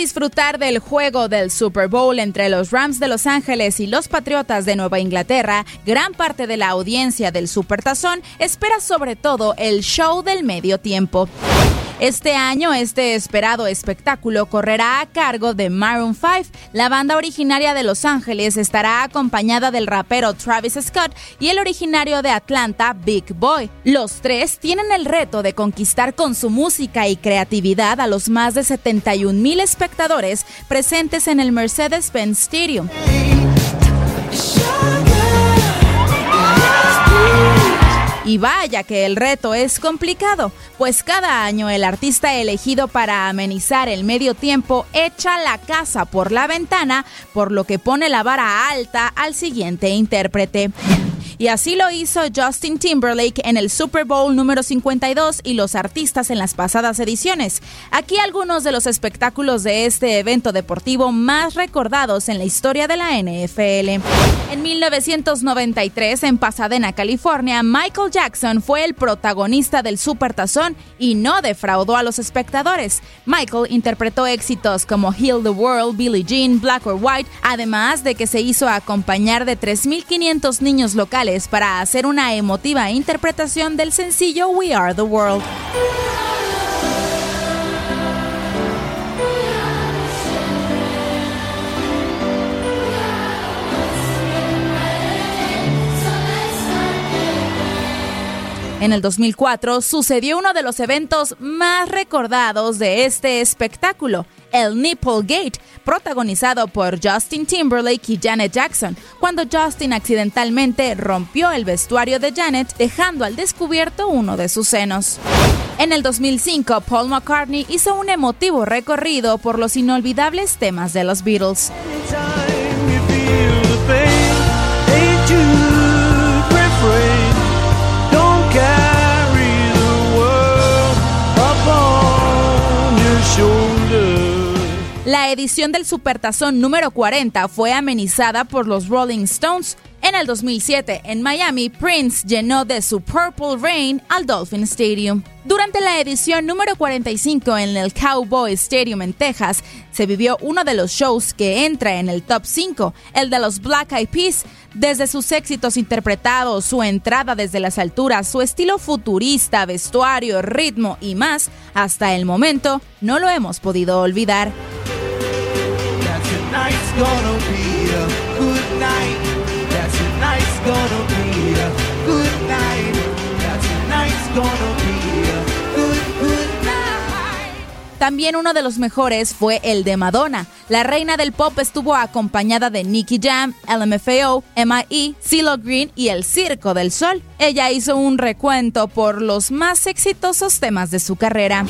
Disfrutar del juego del Super Bowl entre los Rams de Los Ángeles y los Patriotas de Nueva Inglaterra, gran parte de la audiencia del Supertazón espera sobre todo el show del medio tiempo. Este año, este esperado espectáculo correrá a cargo de Maroon 5. La banda originaria de Los Ángeles estará acompañada del rapero Travis Scott y el originario de Atlanta, Big Boy. Los tres tienen el reto de conquistar con su música y creatividad a los más de 71 mil espectadores presentes en el Mercedes-Benz Stadium. Y vaya que el reto es complicado, pues cada año el artista elegido para amenizar el medio tiempo echa la casa por la ventana, por lo que pone la vara alta al siguiente intérprete. Y así lo hizo Justin Timberlake en el Super Bowl número 52 y los artistas en las pasadas ediciones. Aquí algunos de los espectáculos de este evento deportivo más recordados en la historia de la NFL. En 1993, en Pasadena, California, Michael Jackson fue el protagonista del Super Tazón y no defraudó a los espectadores. Michael interpretó éxitos como Heal the World, Billie Jean, Black or White, además de que se hizo acompañar de 3.500 niños locales para hacer una emotiva interpretación del sencillo We Are the World. En el 2004 sucedió uno de los eventos más recordados de este espectáculo, el Nipple Gate, protagonizado por Justin Timberlake y Janet Jackson, cuando Justin accidentalmente rompió el vestuario de Janet, dejando al descubierto uno de sus senos. En el 2005, Paul McCartney hizo un emotivo recorrido por los inolvidables temas de los Beatles. La edición del Supertazón número 40 fue amenizada por los Rolling Stones. En el 2007, en Miami, Prince llenó de su Purple Rain al Dolphin Stadium. Durante la edición número 45 en el Cowboy Stadium en Texas, se vivió uno de los shows que entra en el top 5, el de los Black Eyed Peas. Desde sus éxitos interpretados, su entrada desde las alturas, su estilo futurista, vestuario, ritmo y más, hasta el momento no lo hemos podido olvidar. También uno de los mejores fue el de Madonna. La reina del pop estuvo acompañada de Nicky Jam, LMFAO, MIE, CeeLo Green y El Circo del Sol. Ella hizo un recuento por los más exitosos temas de su carrera.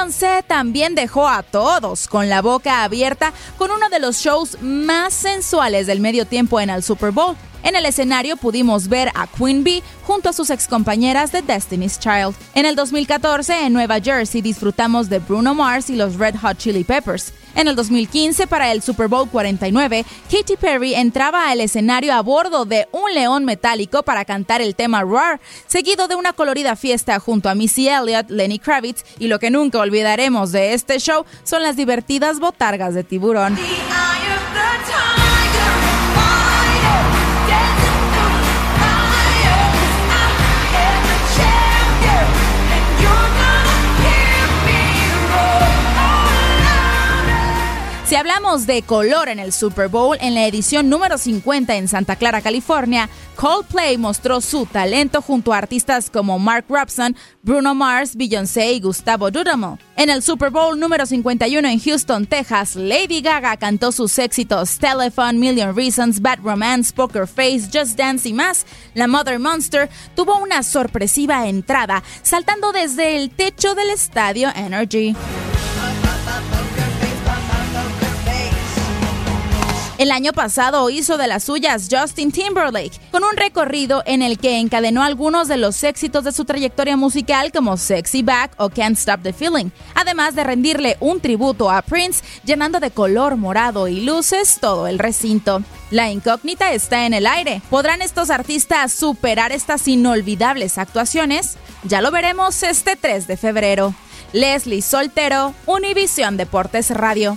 Beyoncé también dejó a todos con la boca abierta con uno de los shows más sensuales del medio tiempo en el Super Bowl. En el escenario pudimos ver a Queen Bee junto a sus excompañeras de Destiny's Child. En el 2014, en Nueva Jersey, disfrutamos de Bruno Mars y los Red Hot Chili Peppers. En el 2015, para el Super Bowl 49, Katy Perry entraba al escenario a bordo de un león metálico para cantar el tema Roar, seguido de una colorida fiesta junto a Missy Elliott, Lenny Kravitz y lo que nunca olvidaremos de este show son las divertidas botargas de tiburón. Si hablamos de color en el Super Bowl, en la edición número 50 en Santa Clara, California, Coldplay mostró su talento junto a artistas como Mark Robson, Bruno Mars, Beyoncé y Gustavo Dudamel. En el Super Bowl número 51 en Houston, Texas, Lady Gaga cantó sus éxitos Telephone, Million Reasons, Bad Romance, Poker Face, Just Dance y más. La Mother Monster tuvo una sorpresiva entrada, saltando desde el techo del estadio Energy. El año pasado hizo de las suyas Justin Timberlake, con un recorrido en el que encadenó algunos de los éxitos de su trayectoria musical como Sexy Back o Can't Stop the Feeling, además de rendirle un tributo a Prince llenando de color morado y luces todo el recinto. La incógnita está en el aire. ¿Podrán estos artistas superar estas inolvidables actuaciones? Ya lo veremos este 3 de febrero. Leslie Soltero, Univisión Deportes Radio.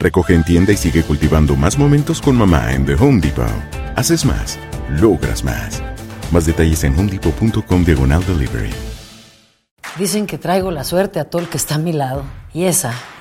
Recoge en tienda y sigue cultivando más momentos con mamá en The Home Depot. Haces más, logras más. Más detalles en homedepot.com diagonal delivery. Dicen que traigo la suerte a todo el que está a mi lado. Y esa